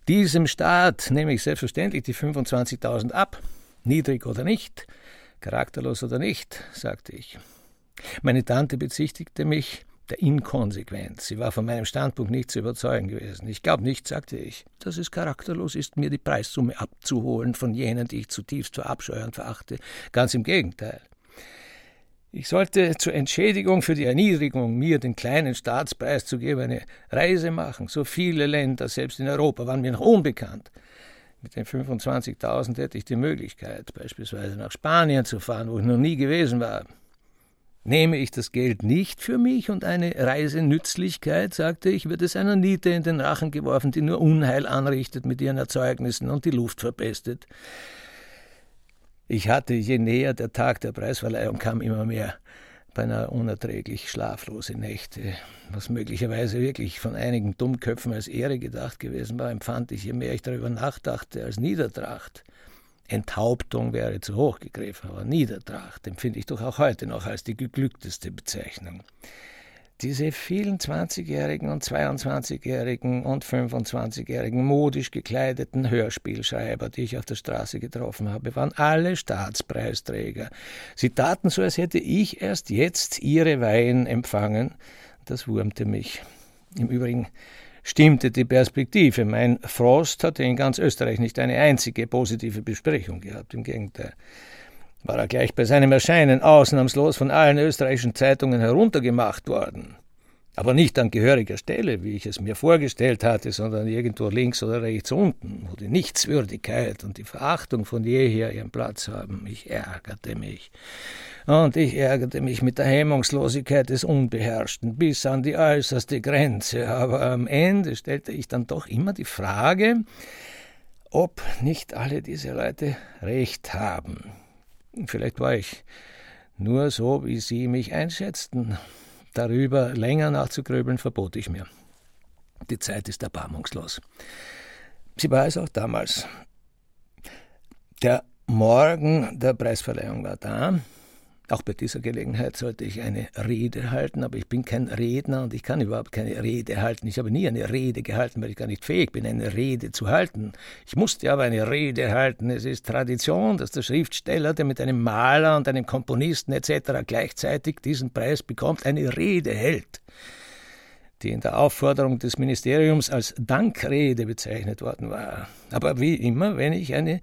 Diesem Staat nehme ich selbstverständlich die 25.000 ab, niedrig oder nicht, Charakterlos oder nicht, sagte ich. Meine Tante bezichtigte mich der Inkonsequenz. Sie war von meinem Standpunkt nicht zu überzeugen gewesen. Ich glaube nicht, sagte ich, dass es charakterlos ist, mir die Preissumme abzuholen von jenen, die ich zutiefst verabscheue und verachte. Ganz im Gegenteil. Ich sollte zur Entschädigung für die Erniedrigung, mir den kleinen Staatspreis zu geben, eine Reise machen. So viele Länder, selbst in Europa, waren mir noch unbekannt. Mit den 25.000 hätte ich die Möglichkeit, beispielsweise nach Spanien zu fahren, wo ich noch nie gewesen war. Nehme ich das Geld nicht für mich und eine Reisenützlichkeit, sagte ich, wird es einer Niete in den Rachen geworfen, die nur Unheil anrichtet mit ihren Erzeugnissen und die Luft verpestet. Ich hatte, je näher der Tag der Preisverleihung kam, immer mehr beinahe unerträglich schlaflose Nächte, was möglicherweise wirklich von einigen Dummköpfen als Ehre gedacht gewesen war, empfand ich, je mehr ich darüber nachdachte, als Niedertracht. Enthauptung wäre zu hoch gegriffen, aber Niedertracht empfinde ich doch auch heute noch als die geglückteste Bezeichnung. Diese vielen 20-Jährigen und 22-Jährigen und 25-Jährigen modisch gekleideten Hörspielschreiber, die ich auf der Straße getroffen habe, waren alle Staatspreisträger. Sie taten so, als hätte ich erst jetzt ihre Weihen empfangen. Das wurmte mich. Im Übrigen stimmte die Perspektive. Mein Frost hatte in ganz Österreich nicht eine einzige positive Besprechung gehabt. Im Gegenteil war er gleich bei seinem Erscheinen ausnahmslos von allen österreichischen Zeitungen heruntergemacht worden. Aber nicht an gehöriger Stelle, wie ich es mir vorgestellt hatte, sondern irgendwo links oder rechts unten, wo die Nichtswürdigkeit und die Verachtung von jeher ihren Platz haben. Ich ärgerte mich. Und ich ärgerte mich mit der Hemmungslosigkeit des Unbeherrschten bis an die äußerste Grenze. Aber am Ende stellte ich dann doch immer die Frage, ob nicht alle diese Leute recht haben. Vielleicht war ich nur so, wie Sie mich einschätzten. Darüber länger nachzugröbeln verbot ich mir. Die Zeit ist erbarmungslos. Sie war es auch damals. Der Morgen der Preisverleihung war da. Auch bei dieser Gelegenheit sollte ich eine Rede halten, aber ich bin kein Redner und ich kann überhaupt keine Rede halten. Ich habe nie eine Rede gehalten, weil ich gar nicht fähig bin, eine Rede zu halten. Ich musste aber eine Rede halten. Es ist Tradition, dass der Schriftsteller, der mit einem Maler und einem Komponisten etc. gleichzeitig diesen Preis bekommt, eine Rede hält die in der Aufforderung des Ministeriums als Dankrede bezeichnet worden war. Aber wie immer, wenn ich eine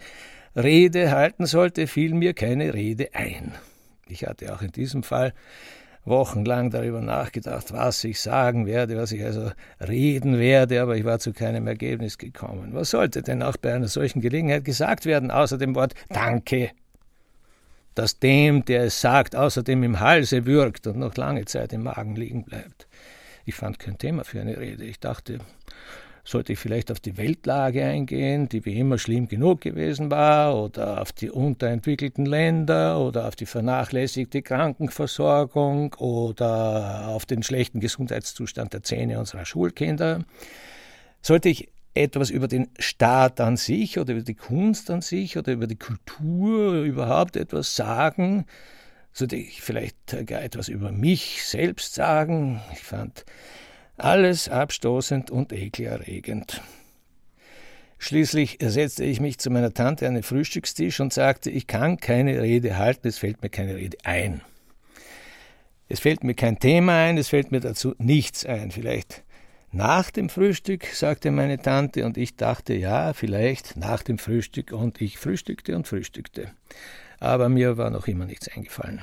Rede halten sollte, fiel mir keine Rede ein. Ich hatte auch in diesem Fall wochenlang darüber nachgedacht, was ich sagen werde, was ich also reden werde, aber ich war zu keinem Ergebnis gekommen. Was sollte denn auch bei einer solchen Gelegenheit gesagt werden, außer dem Wort Danke, das dem, der es sagt, außerdem im Halse würgt und noch lange Zeit im Magen liegen bleibt? Ich fand kein Thema für eine Rede. Ich dachte, sollte ich vielleicht auf die Weltlage eingehen, die wie immer schlimm genug gewesen war, oder auf die unterentwickelten Länder, oder auf die vernachlässigte Krankenversorgung, oder auf den schlechten Gesundheitszustand der Zähne unserer Schulkinder? Sollte ich etwas über den Staat an sich oder über die Kunst an sich oder über die Kultur überhaupt etwas sagen? Sollte ich vielleicht gar etwas über mich selbst sagen? Ich fand alles abstoßend und ekelerregend. Schließlich setzte ich mich zu meiner Tante an den Frühstückstisch und sagte, ich kann keine Rede halten, es fällt mir keine Rede ein. Es fällt mir kein Thema ein, es fällt mir dazu nichts ein. Vielleicht nach dem Frühstück, sagte meine Tante, und ich dachte, ja, vielleicht nach dem Frühstück, und ich frühstückte und frühstückte. Aber mir war noch immer nichts eingefallen.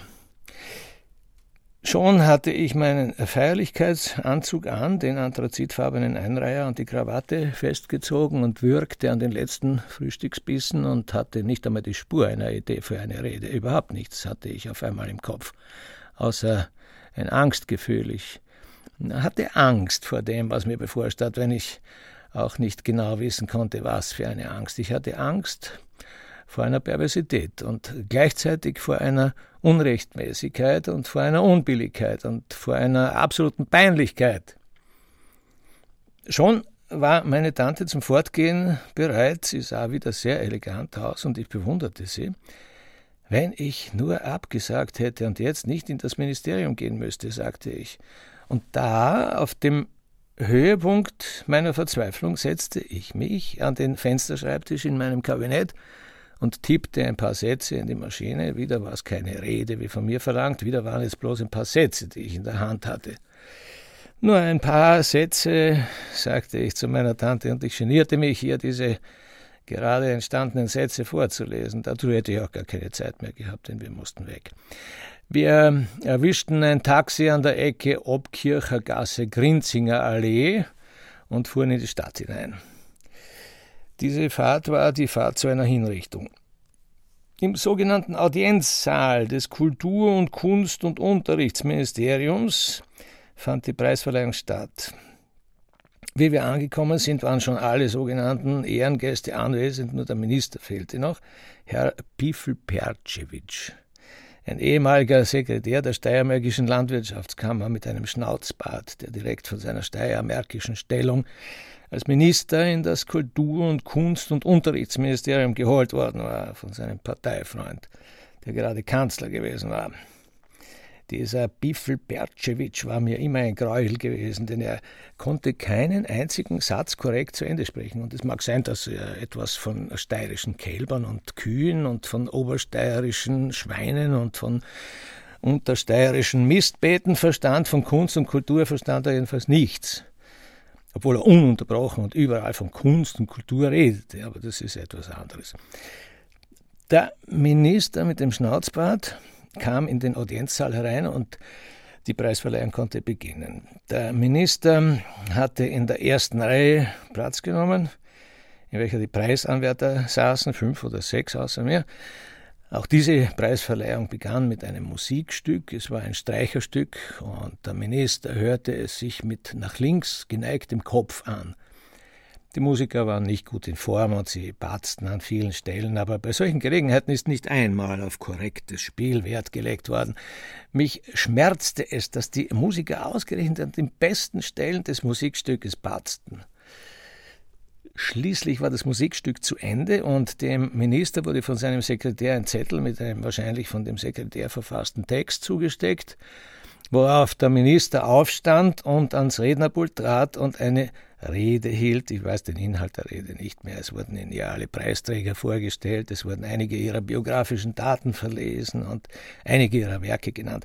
Schon hatte ich meinen Feierlichkeitsanzug an, den anthrazitfarbenen Einreiher und die Krawatte festgezogen und würgte an den letzten Frühstücksbissen und hatte nicht einmal die Spur einer Idee für eine Rede. Überhaupt nichts hatte ich auf einmal im Kopf, außer ein Angstgefühl. Ich hatte Angst vor dem, was mir bevorstand, wenn ich auch nicht genau wissen konnte, was für eine Angst. Ich hatte Angst vor einer Perversität und gleichzeitig vor einer Unrechtmäßigkeit und vor einer Unbilligkeit und vor einer absoluten Peinlichkeit. Schon war meine Tante zum Fortgehen bereit, sie sah wieder sehr elegant aus und ich bewunderte sie. Wenn ich nur abgesagt hätte und jetzt nicht in das Ministerium gehen müsste, sagte ich. Und da, auf dem Höhepunkt meiner Verzweiflung, setzte ich mich an den Fensterschreibtisch in meinem Kabinett und tippte ein paar Sätze in die Maschine. Wieder war es keine Rede, wie von mir verlangt, wieder waren es bloß ein paar Sätze, die ich in der Hand hatte. Nur ein paar Sätze, sagte ich zu meiner Tante, und ich genierte mich, hier diese gerade entstandenen Sätze vorzulesen. Dazu hätte ich auch gar keine Zeit mehr gehabt, denn wir mussten weg. Wir erwischten ein Taxi an der Ecke Obkircher Gasse, Grinzinger Allee und fuhren in die Stadt hinein. Diese Fahrt war die Fahrt zu einer Hinrichtung. Im sogenannten Audienzsaal des Kultur- und Kunst- und Unterrichtsministeriums fand die Preisverleihung statt. Wie wir angekommen sind, waren schon alle sogenannten Ehrengäste anwesend, nur der Minister fehlte noch, Herr Pifl Percevic, ein ehemaliger Sekretär der Steiermärkischen Landwirtschaftskammer mit einem Schnauzbart, der direkt von seiner steiermärkischen Stellung als Minister in das Kultur- und Kunst- und Unterrichtsministerium geholt worden war von seinem Parteifreund, der gerade Kanzler gewesen war. Dieser Bifel Bercevic war mir immer ein Gräuel gewesen, denn er konnte keinen einzigen Satz korrekt zu Ende sprechen. Und es mag sein, dass er etwas von steirischen Kälbern und Kühen und von obersteirischen Schweinen und von untersteirischen Mistbeeten verstand, von Kunst und Kultur verstand er jedenfalls nichts obwohl er ununterbrochen und überall von Kunst und Kultur redete, aber das ist etwas anderes. Der Minister mit dem Schnauzbart kam in den Audienzsaal herein und die Preisverleihung konnte beginnen. Der Minister hatte in der ersten Reihe Platz genommen, in welcher die Preisanwärter saßen, fünf oder sechs außer mir, auch diese Preisverleihung begann mit einem Musikstück, es war ein Streicherstück, und der Minister hörte es sich mit nach links geneigtem Kopf an. Die Musiker waren nicht gut in Form und sie batzten an vielen Stellen, aber bei solchen Gelegenheiten ist nicht einmal auf korrektes Spiel Wert gelegt worden. Mich schmerzte es, dass die Musiker ausgerechnet an den besten Stellen des Musikstückes batzten. Schließlich war das Musikstück zu Ende und dem Minister wurde von seinem Sekretär ein Zettel mit einem wahrscheinlich von dem Sekretär verfassten Text zugesteckt, worauf der Minister aufstand und ans Rednerpult trat und eine Rede hielt. Ich weiß den Inhalt der Rede nicht mehr. Es wurden alle Preisträger vorgestellt, es wurden einige ihrer biografischen Daten verlesen und einige ihrer Werke genannt.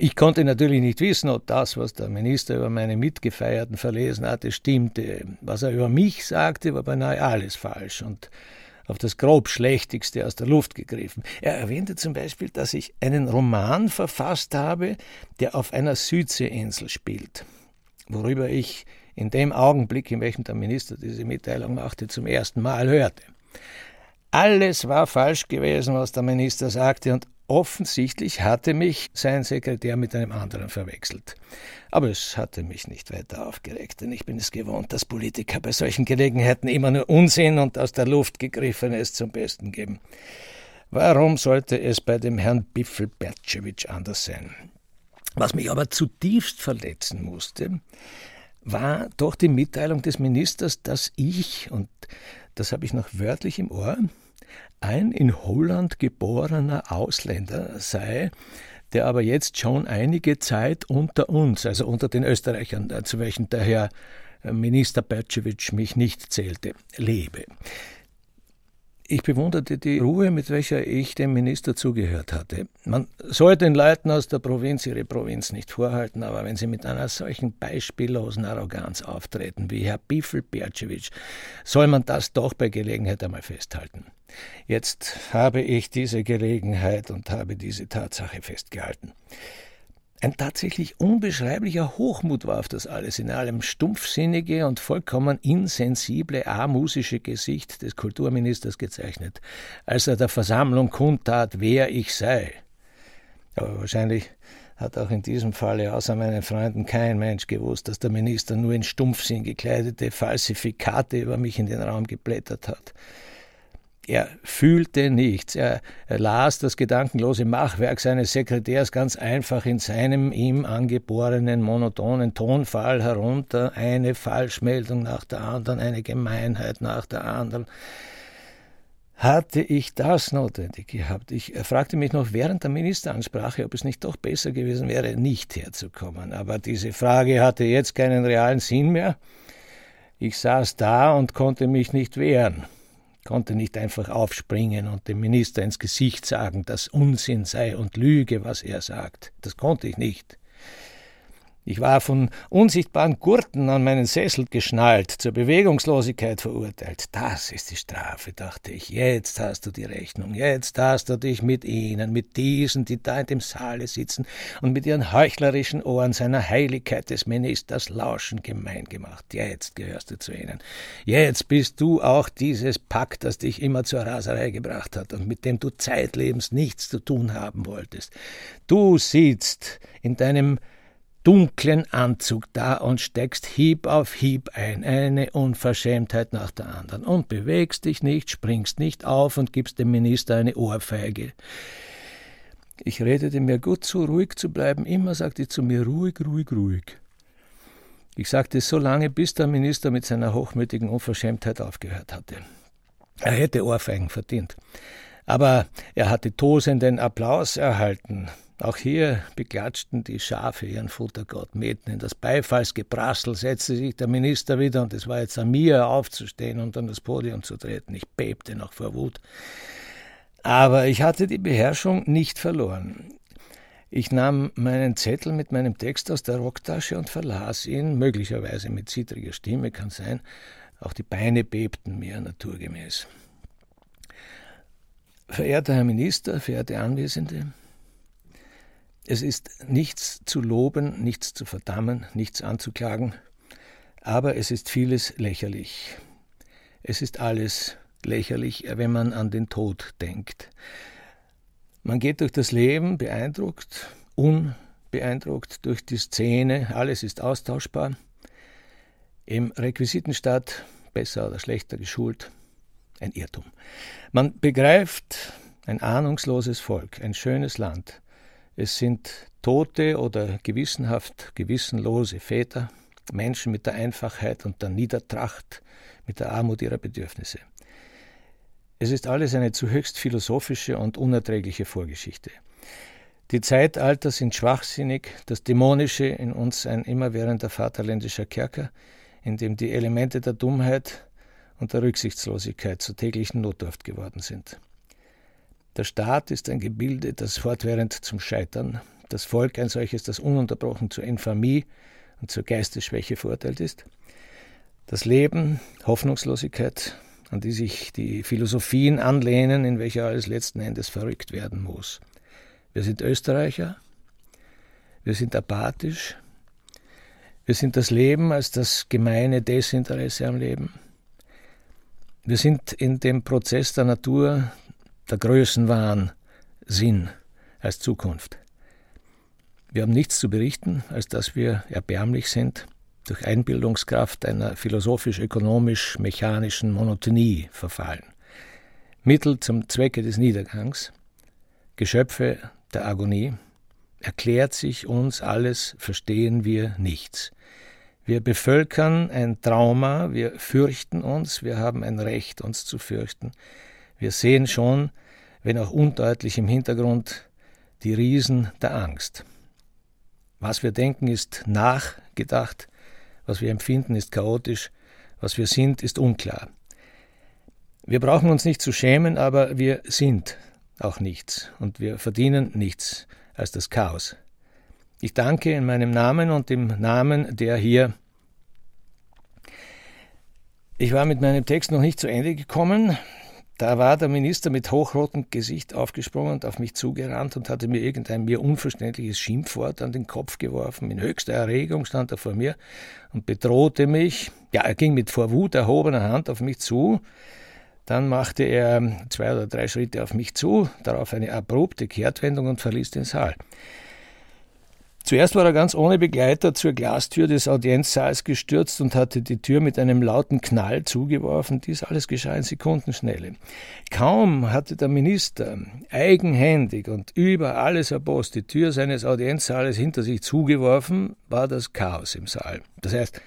Ich konnte natürlich nicht wissen, ob das, was der Minister über meine Mitgefeierten verlesen hatte, stimmte. Was er über mich sagte, war beinahe alles falsch und auf das grob Schlechtigste aus der Luft gegriffen. Er erwähnte zum Beispiel, dass ich einen Roman verfasst habe, der auf einer Südseeinsel spielt, worüber ich in dem Augenblick, in welchem der Minister diese Mitteilung machte, zum ersten Mal hörte. Alles war falsch gewesen, was der Minister sagte, und Offensichtlich hatte mich sein Sekretär mit einem anderen verwechselt. Aber es hatte mich nicht weiter aufgeregt, denn ich bin es gewohnt, dass Politiker bei solchen Gelegenheiten immer nur Unsinn und aus der Luft gegriffenes zum Besten geben. Warum sollte es bei dem Herrn Biffel Bertschewitsch anders sein? Was mich aber zutiefst verletzen musste, war doch die Mitteilung des Ministers, dass ich, und das habe ich noch wörtlich im Ohr, ein in Holland geborener Ausländer sei, der aber jetzt schon einige Zeit unter uns, also unter den Österreichern, äh, zu welchen der Herr äh, Minister Bercevic mich nicht zählte, lebe. Ich bewunderte die Ruhe, mit welcher ich dem Minister zugehört hatte. Man soll den Leuten aus der Provinz ihre Provinz nicht vorhalten, aber wenn sie mit einer solchen beispiellosen Arroganz auftreten wie Herr Bifel Bercevic, soll man das doch bei Gelegenheit einmal festhalten. Jetzt habe ich diese Gelegenheit und habe diese Tatsache festgehalten. Ein tatsächlich unbeschreiblicher Hochmut war auf das alles in allem stumpfsinnige und vollkommen insensible amusische Gesicht des Kulturministers gezeichnet, als er der Versammlung kundtat, wer ich sei. Aber wahrscheinlich hat auch in diesem Falle außer meinen Freunden kein Mensch gewusst, dass der Minister nur in Stumpfsinn gekleidete Falsifikate über mich in den Raum geblättert hat. Er fühlte nichts. Er, las das gedankenlose Machwerk seines Sekretärs ganz einfach in seinem ihm angeborenen monotonen Tonfall herunter, eine Falschmeldung nach der anderen, eine Gemeinheit nach der anderen. Hatte ich das notwendig gehabt? Ich fragte mich noch während der Ministeransprache, ob es nicht doch besser gewesen wäre, nicht herzukommen. Aber diese Frage hatte jetzt keinen realen Sinn mehr. Ich saß da und konnte mich nicht wehren konnte nicht einfach aufspringen und dem Minister ins Gesicht sagen, dass Unsinn sei und Lüge, was er sagt. Das konnte ich nicht. Ich war von unsichtbaren Gurten an meinen Sessel geschnallt, zur Bewegungslosigkeit verurteilt. Das ist die Strafe, dachte ich. Jetzt hast du die Rechnung. Jetzt hast du dich mit ihnen, mit diesen, die da in dem Saale sitzen und mit ihren heuchlerischen Ohren seiner Heiligkeit des Ministers lauschen, gemein gemacht. Jetzt gehörst du zu ihnen. Jetzt bist du auch dieses Pack, das dich immer zur Raserei gebracht hat und mit dem du zeitlebens nichts zu tun haben wolltest. Du sitzt in deinem dunklen Anzug da und steckst Hieb auf Hieb ein, eine Unverschämtheit nach der anderen, und bewegst dich nicht, springst nicht auf und gibst dem Minister eine Ohrfeige. Ich redete mir gut zu, ruhig zu bleiben, immer sagte ich zu mir ruhig, ruhig, ruhig. Ich sagte es so lange, bis der Minister mit seiner hochmütigen Unverschämtheit aufgehört hatte. Er hätte Ohrfeigen verdient. Aber er hatte tosenden Applaus erhalten. Auch hier beklatschten die Schafe ihren Futtergott. Mitten in das Beifallsgeprassel setzte sich der Minister wieder, und es war jetzt an mir aufzustehen und an das Podium zu treten. Ich bebte noch vor Wut. Aber ich hatte die Beherrschung nicht verloren. Ich nahm meinen Zettel mit meinem Text aus der Rocktasche und verlas ihn, möglicherweise mit zittriger Stimme, kann sein. Auch die Beine bebten mir naturgemäß. Verehrter Herr Minister, verehrte Anwesende, es ist nichts zu loben, nichts zu verdammen, nichts anzuklagen, aber es ist vieles lächerlich. Es ist alles lächerlich, wenn man an den Tod denkt. Man geht durch das Leben beeindruckt, unbeeindruckt durch die Szene, alles ist austauschbar. Im Requisitenstaat besser oder schlechter geschult, ein Irrtum. Man begreift ein ahnungsloses Volk, ein schönes Land, es sind tote oder gewissenhaft gewissenlose Väter, Menschen mit der Einfachheit und der Niedertracht, mit der Armut ihrer Bedürfnisse. Es ist alles eine zu höchst philosophische und unerträgliche Vorgeschichte. Die Zeitalter sind schwachsinnig, das Dämonische in uns ein immerwährender vaterländischer Kerker, in dem die Elemente der Dummheit und der Rücksichtslosigkeit zur täglichen Notdurft geworden sind. Der Staat ist ein Gebilde, das fortwährend zum Scheitern, das Volk ein solches, das ununterbrochen zur Infamie und zur Geistesschwäche verurteilt ist. Das Leben, Hoffnungslosigkeit, an die sich die Philosophien anlehnen, in welcher alles letzten Endes verrückt werden muss. Wir sind Österreicher, wir sind apathisch, wir sind das Leben als das gemeine Desinteresse am Leben. Wir sind in dem Prozess der Natur der Größenwahn Sinn als Zukunft. Wir haben nichts zu berichten, als dass wir erbärmlich sind, durch Einbildungskraft einer philosophisch-ökonomisch-mechanischen Monotonie verfallen. Mittel zum Zwecke des Niedergangs, Geschöpfe der Agonie, erklärt sich uns alles, verstehen wir nichts. Wir bevölkern ein Trauma, wir fürchten uns, wir haben ein Recht, uns zu fürchten. Wir sehen schon, wenn auch undeutlich im Hintergrund, die Riesen der Angst. Was wir denken, ist nachgedacht, was wir empfinden, ist chaotisch, was wir sind, ist unklar. Wir brauchen uns nicht zu schämen, aber wir sind auch nichts und wir verdienen nichts als das Chaos. Ich danke in meinem Namen und im Namen der hier. Ich war mit meinem Text noch nicht zu Ende gekommen. Da war der Minister mit hochrotem Gesicht aufgesprungen und auf mich zugerannt und hatte mir irgendein mir unverständliches Schimpfwort an den Kopf geworfen. In höchster Erregung stand er vor mir und bedrohte mich. Ja, er ging mit vor Wut erhobener Hand auf mich zu. Dann machte er zwei oder drei Schritte auf mich zu, darauf eine abrupte Kehrtwendung und verließ den Saal. Zuerst war er ganz ohne Begleiter zur Glastür des Audienzsaals gestürzt und hatte die Tür mit einem lauten Knall zugeworfen. Dies alles geschah in Sekundenschnelle. Kaum hatte der Minister eigenhändig und über alles erbost die Tür seines Audienzsaales hinter sich zugeworfen, war das Chaos im Saal. Das heißt,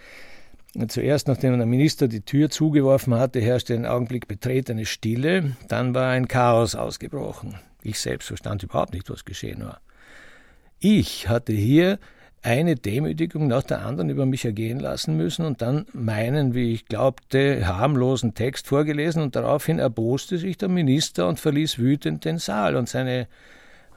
Zuerst, nachdem der Minister die Tür zugeworfen hatte, herrschte ein Augenblick betretene Stille, dann war ein Chaos ausgebrochen. Ich selbst verstand überhaupt nicht, was geschehen war. Ich hatte hier eine Demütigung nach der anderen über mich ergehen lassen müssen und dann meinen, wie ich glaubte, harmlosen Text vorgelesen und daraufhin erboste sich der Minister und verließ wütend den Saal und seine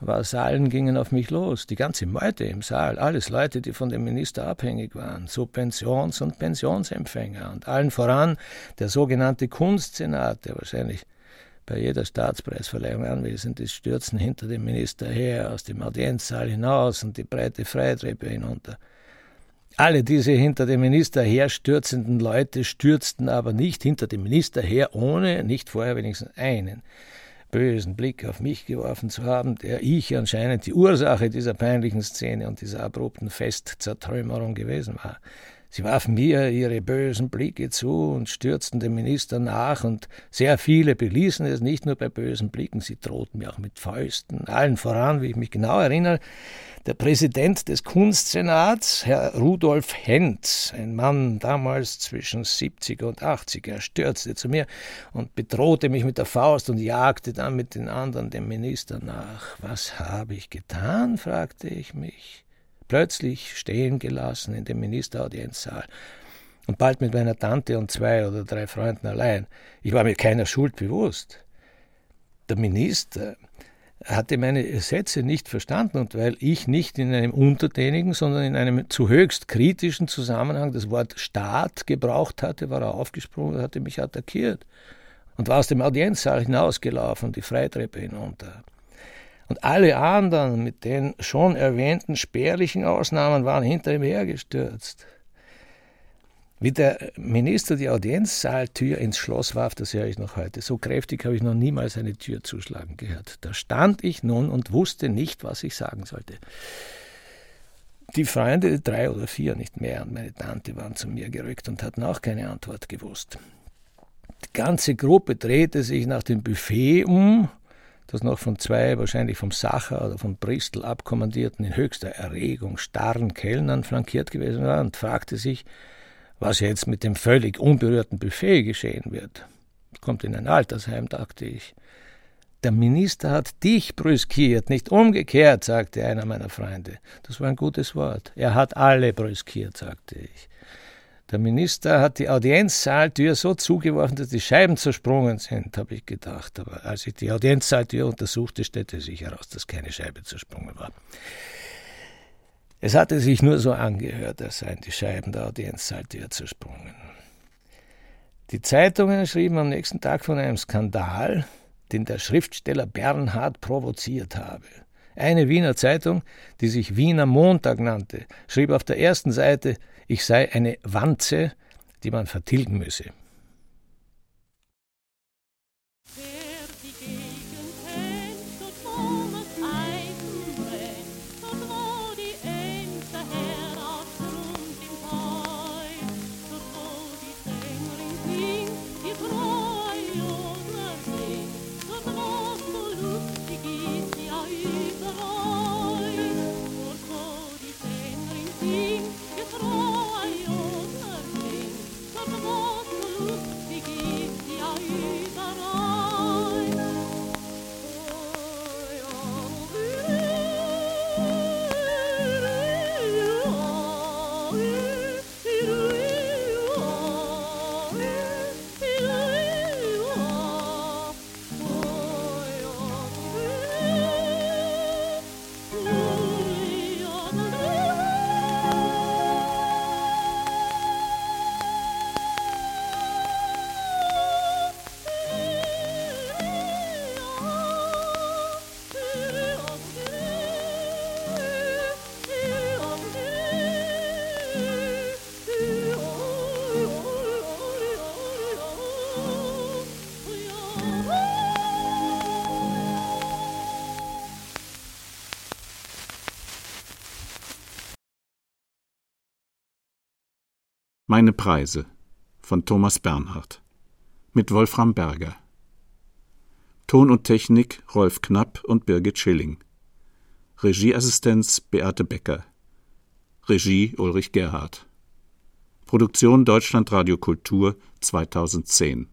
Vasallen gingen auf mich los, die ganze Meute im Saal, alles Leute, die von dem Minister abhängig waren, Subventions- und Pensionsempfänger und allen voran der sogenannte Kunstsenat, der wahrscheinlich bei jeder Staatspreisverleihung anwesend ist, stürzen hinter dem Minister her, aus dem Audienzsaal hinaus und die breite Freitreppe hinunter. Alle diese hinter dem Minister herstürzenden Leute stürzten aber nicht hinter dem Minister her, ohne nicht vorher wenigstens einen bösen Blick auf mich geworfen zu haben, der ich anscheinend die Ursache dieser peinlichen Szene und dieser abrupten Festzertrümmerung gewesen war. Sie warfen mir ihre bösen Blicke zu und stürzten dem Minister nach, und sehr viele beließen es nicht nur bei bösen Blicken, sie drohten mir auch mit Fäusten. Allen voran, wie ich mich genau erinnere, der Präsident des Kunstsenats, Herr Rudolf Henz, ein Mann damals zwischen 70 und 80, er stürzte zu mir und bedrohte mich mit der Faust und jagte dann mit den anderen dem Minister nach. Was habe ich getan? fragte ich mich plötzlich stehen gelassen in dem Ministeraudienzsaal und bald mit meiner Tante und zwei oder drei Freunden allein. Ich war mir keiner Schuld bewusst. Der Minister hatte meine Sätze nicht verstanden und weil ich nicht in einem untertänigen, sondern in einem zu höchst kritischen Zusammenhang das Wort Staat gebraucht hatte, war er aufgesprungen und hatte mich attackiert und war aus dem Audienzsaal hinausgelaufen, die Freitreppe hinunter. Und alle anderen, mit den schon erwähnten spärlichen Ausnahmen, waren hinter ihm hergestürzt. Wie der Minister die Audienzsaaltür ins Schloss warf, das höre ich noch heute. So kräftig habe ich noch niemals eine Tür zuschlagen gehört. Da stand ich nun und wusste nicht, was ich sagen sollte. Die Freunde, drei oder vier, nicht mehr, und meine Tante waren zu mir gerückt und hatten auch keine Antwort gewusst. Die ganze Gruppe drehte sich nach dem Buffet um das noch von zwei, wahrscheinlich vom Sacher oder von Bristol abkommandierten, in höchster Erregung starren Kellnern flankiert gewesen war und fragte sich, was jetzt mit dem völlig unberührten Buffet geschehen wird. Kommt in ein Altersheim, dachte ich. Der Minister hat dich brüskiert, nicht umgekehrt, sagte einer meiner Freunde. Das war ein gutes Wort. Er hat alle brüskiert, sagte ich. Der Minister hat die Audienzsaaltür so zugeworfen, dass die Scheiben zersprungen sind, habe ich gedacht. Aber als ich die Audienzsaaltür untersuchte, stellte sich heraus, dass keine Scheibe zersprungen war. Es hatte sich nur so angehört, als seien die Scheiben der Audienzsaaltür zersprungen. Die Zeitungen schrieben am nächsten Tag von einem Skandal, den der Schriftsteller Bernhard provoziert habe. Eine Wiener Zeitung, die sich Wiener Montag nannte, schrieb auf der ersten Seite, ich sei eine Wanze, die man vertilgen müsse. Meine Preise von Thomas Bernhard mit Wolfram Berger. Ton und Technik Rolf Knapp und Birgit Schilling. Regieassistenz Beate Becker. Regie Ulrich Gerhardt. Produktion Deutschlandradio Kultur 2010